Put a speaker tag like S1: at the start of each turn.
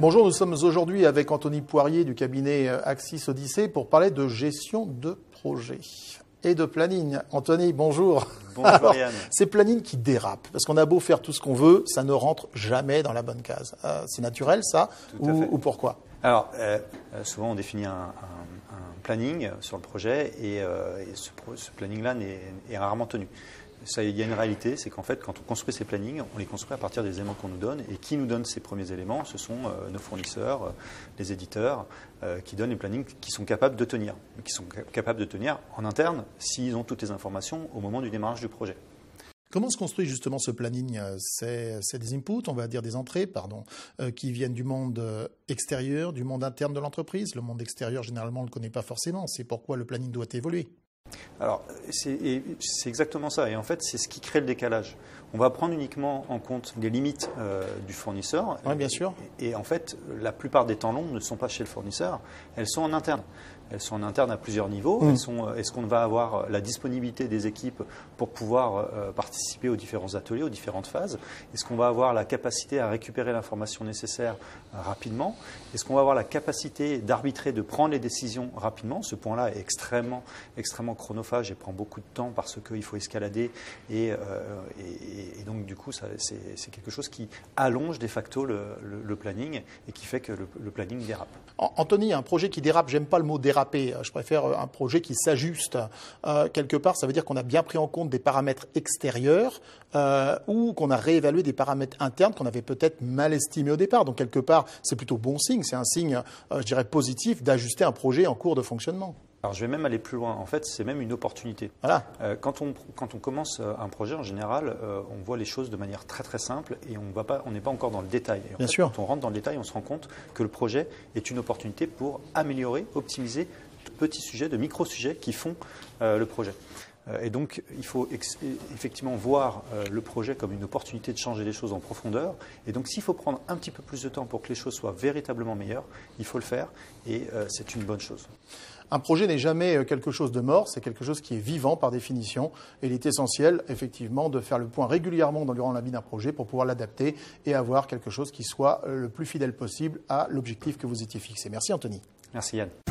S1: Bonjour, nous sommes aujourd'hui avec Anthony Poirier du cabinet Axis Odyssée pour parler de gestion de projet et de planning. Anthony, bonjour.
S2: Bonjour Yann.
S1: Ces plannings qui dérapent, parce qu'on a beau faire tout ce qu'on veut, ça ne rentre jamais dans la bonne case. Euh, c'est naturel ça ou, pourquoi?
S2: Alors, euh, euh, souvent on définit un, planning sur le projet et, ce, ce planning-là est rarement tenu il y a une réalité, c'est qu'en fait, quand on construit ces plannings, on les construit à partir des éléments qu'on nous donne. Et qui nous donne ces premiers éléments Ce sont euh, nos fournisseurs, euh, les éditeurs, euh, qui donnent les plannings qui sont capables de tenir. Qui sont capables de tenir en interne s'ils ont toutes les informations au moment du démarrage du projet.
S1: Comment se construit justement ce planning? C'est, des inputs, on va dire des entrées, pardon, qui viennent du monde extérieur, du monde interne de l'entreprise. Le monde extérieur, généralement, on ne le connaît pas forcément. C'est pourquoi le planning doit évoluer.
S2: Alors, c'est exactement ça. Et en fait, c'est ce qui crée le décalage. On va prendre uniquement en compte les limites euh, du fournisseur.
S1: Oui, bien sûr.
S2: Et, en fait, la plupart des temps longs ne sont pas chez le fournisseur, elles sont en interne. Elles sont en interne à plusieurs niveaux. Mm. Euh, est-ce qu'on va avoir la disponibilité des équipes pour pouvoir euh, participer aux différents ateliers, aux différentes phases? Est-ce qu'on va avoir la capacité à récupérer l'information nécessaire rapidement? Est-ce qu'on va avoir la capacité d'arbitrer, de prendre les décisions rapidement? Ce point-là est extrêmement, extrêmement chronophage et prend beaucoup de temps parce qu'il faut escalader et, et, donc, du coup, c'est quelque chose qui allonge de facto le, planning et qui fait que le, planning dérape.
S1: Anthony, un projet qui dérape, j'aime pas le mot déraper, je préfère un projet qui s'ajuste. Euh, quelque part, ça veut dire qu'on a bien pris en compte des paramètres extérieurs euh, ou qu'on a réévalué des paramètres internes qu'on avait peut-être mal estimés au départ. Donc, quelque part, c'est plutôt bon signe, c'est un signe, euh, je dirais, positif d'ajuster un projet en cours de fonctionnement.
S2: Alors je vais même aller plus loin. En fait, c'est même une opportunité.
S1: Voilà.
S2: Euh, quand, on, quand on commence euh, un projet, en général, euh, on voit les choses de manière très très simple et on va pas, on n'est pas encore dans le détail.
S1: Bien sûr.
S2: Quand on rentre dans le détail, on se rend compte que le projet est une opportunité pour améliorer, optimiser de petits sujets, de micro-sujets qui font le projet. Et donc, il faut effectivement voir le projet comme une opportunité de changer les choses en profondeur. Et donc, s'il faut prendre un petit peu plus de temps pour que les choses soient véritablement meilleures, il faut le faire. Et c'est une bonne chose.
S1: Un projet n'est jamais euh, quelque chose de mort, c'est quelque chose qui est vivant par définition. Et il est essentiel, effectivement, de faire le point régulièrement durant la vie d'un projet pour pouvoir l'adapter et avoir quelque chose qui soit euh, le plus fidèle possible à l'objectif que vous étiez fixé. Merci Anthony.
S2: Merci Yann.